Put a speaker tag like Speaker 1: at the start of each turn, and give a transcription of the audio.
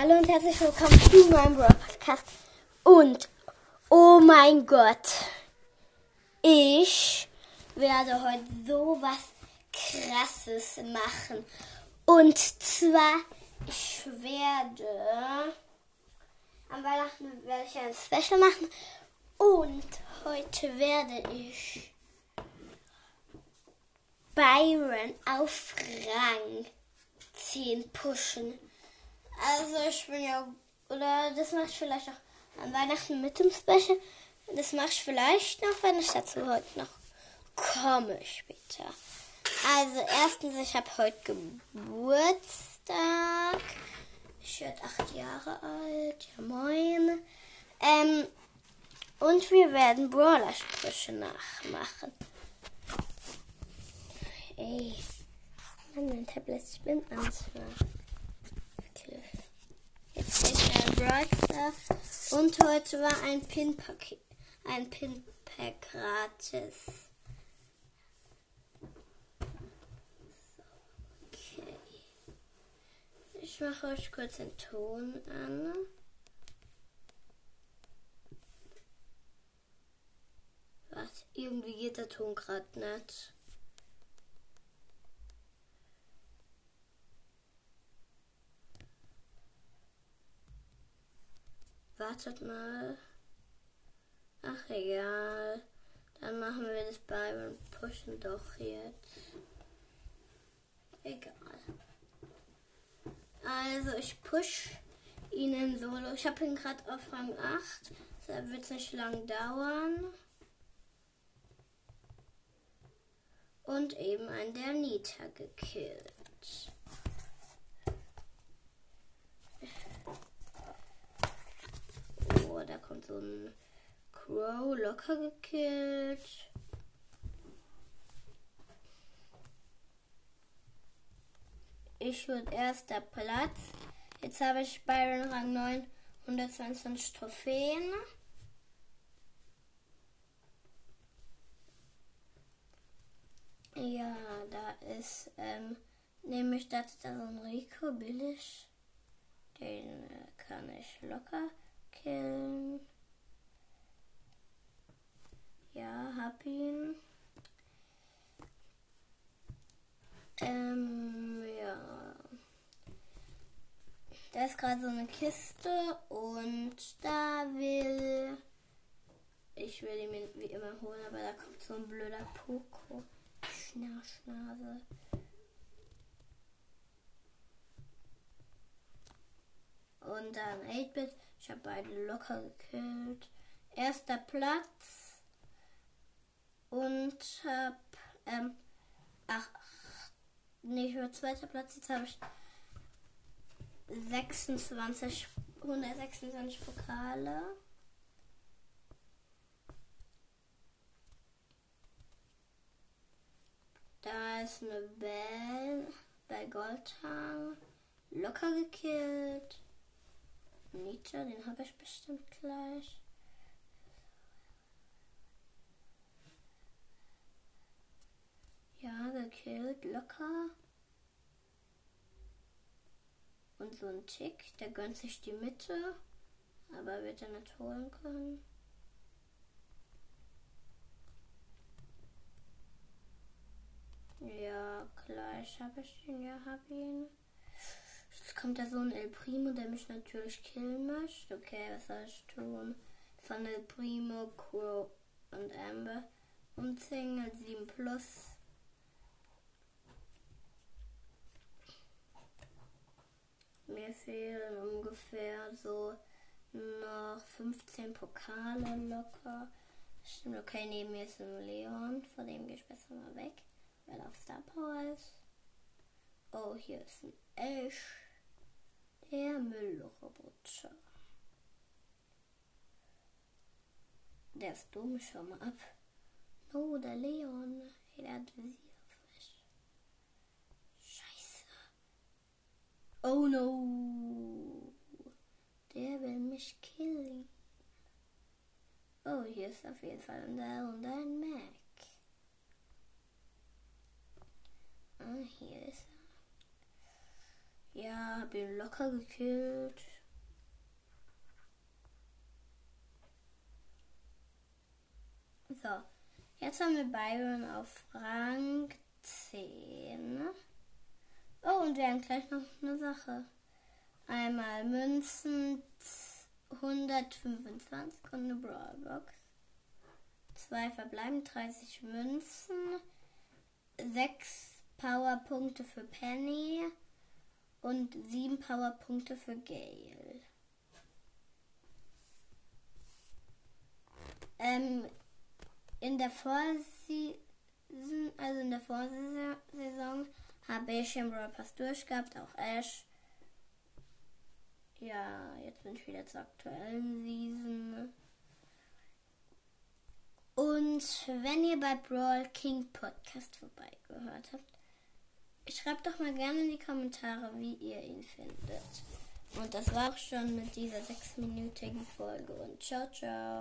Speaker 1: Hallo und herzlich willkommen zu meinem Brawl Podcast. Und, oh mein Gott, ich werde heute so was Krasses machen. Und zwar, ich werde, am Weihnachten werde ich ein Special machen. Und heute werde ich Byron auf Rang 10 pushen. Also ich bin ja, oder das mache ich vielleicht auch an Weihnachten mit dem Special. Das mache ich vielleicht noch, wenn ich dazu heute noch komme später. Also erstens, ich habe heute Geburtstag. Ich werde acht Jahre alt. Ja, moin. Ähm, und wir werden Brawler-Sprüche nachmachen. Ey, mein Tablet spinnt manchmal. Jetzt Brightstar. Und heute war ein Pin-Paket. Ein Pin-Pack gratis. Okay. Ich mache euch kurz den Ton an. Was? Irgendwie geht der Ton gerade nicht. Wartet mal. Ach egal. Dann machen wir das beim Pushen doch jetzt. Egal. Also ich push ihn in Solo. Ich habe ihn gerade auf Rang 8. Deshalb wird es nicht lang dauern. Und eben ein der Nita gekillt. da kommt so ein Crow locker gekillt. Ich würde erster Platz. Jetzt habe ich Byron Rang 9, 122 Trophäen. Ja, da ist, ähm, nämlich ist da so ein Rico billig. Den äh, kann ich locker killen. Ja, hab ihn. Ähm, ja. Da ist gerade so eine Kiste und da will. Ich will ihn wie immer holen, aber da kommt so ein blöder Poko. Schnarchnase. Und dann 8-Bit. Ich habe beide locker gekillt. Erster Platz. Und hab, ähm, ach, nicht mehr zweiter Platz. Jetzt habe ich 26, 126 Pokale. Da ist eine Bell bei Goldhang. Locker gekillt. Nietzsche, den habe ich bestimmt gleich. Ja, gekillt, locker. Und so ein Tick, der gönnt sich die Mitte, aber wird er nicht holen können. Ja, gleich habe ich ihn, ja, hab ihn. Kommt da so ein El Primo, der mich natürlich killen möchte. Okay, was soll ich tun? Von El Primo, Crow und Amber. Single 7 Plus. Mir fehlen ungefähr so noch 15 Pokale locker. Stimmt, okay, neben mir ist ein Leon. Vor dem gehe ich besser mal weg, weil er auf Star Power ist. Oh, hier ist ein Ash. Der Müllroboter. Der ist dumm, schau mal ab. Oh, der Leon. Der hat Visier auf mich. Scheiße. Oh no. Der will mich killen. Oh, hier ist auf jeden Fall ein und ein Mac. Ah, hier ist er. Ja, hab ihn locker gekillt. So, jetzt haben wir Byron auf Rang 10. Oh, und wir haben gleich noch eine Sache. Einmal Münzen 125 und eine Brawlbox. Zwei verbleiben 30 Münzen. Sechs Powerpunkte für Penny und sieben Powerpunkte für Gale. Ähm, in der Vorsaison, also in der Vorsaison, habe ich im Brawl Pass durchgehabt, auch Ash. Ja, jetzt bin ich wieder zur aktuellen Season. Und wenn ihr bei Brawl King Podcast vorbeigehört habt, schreibt doch mal gerne in die Kommentare, wie ihr ihn findet. Und das war auch schon mit dieser sechsminütigen Folge. Und ciao, ciao.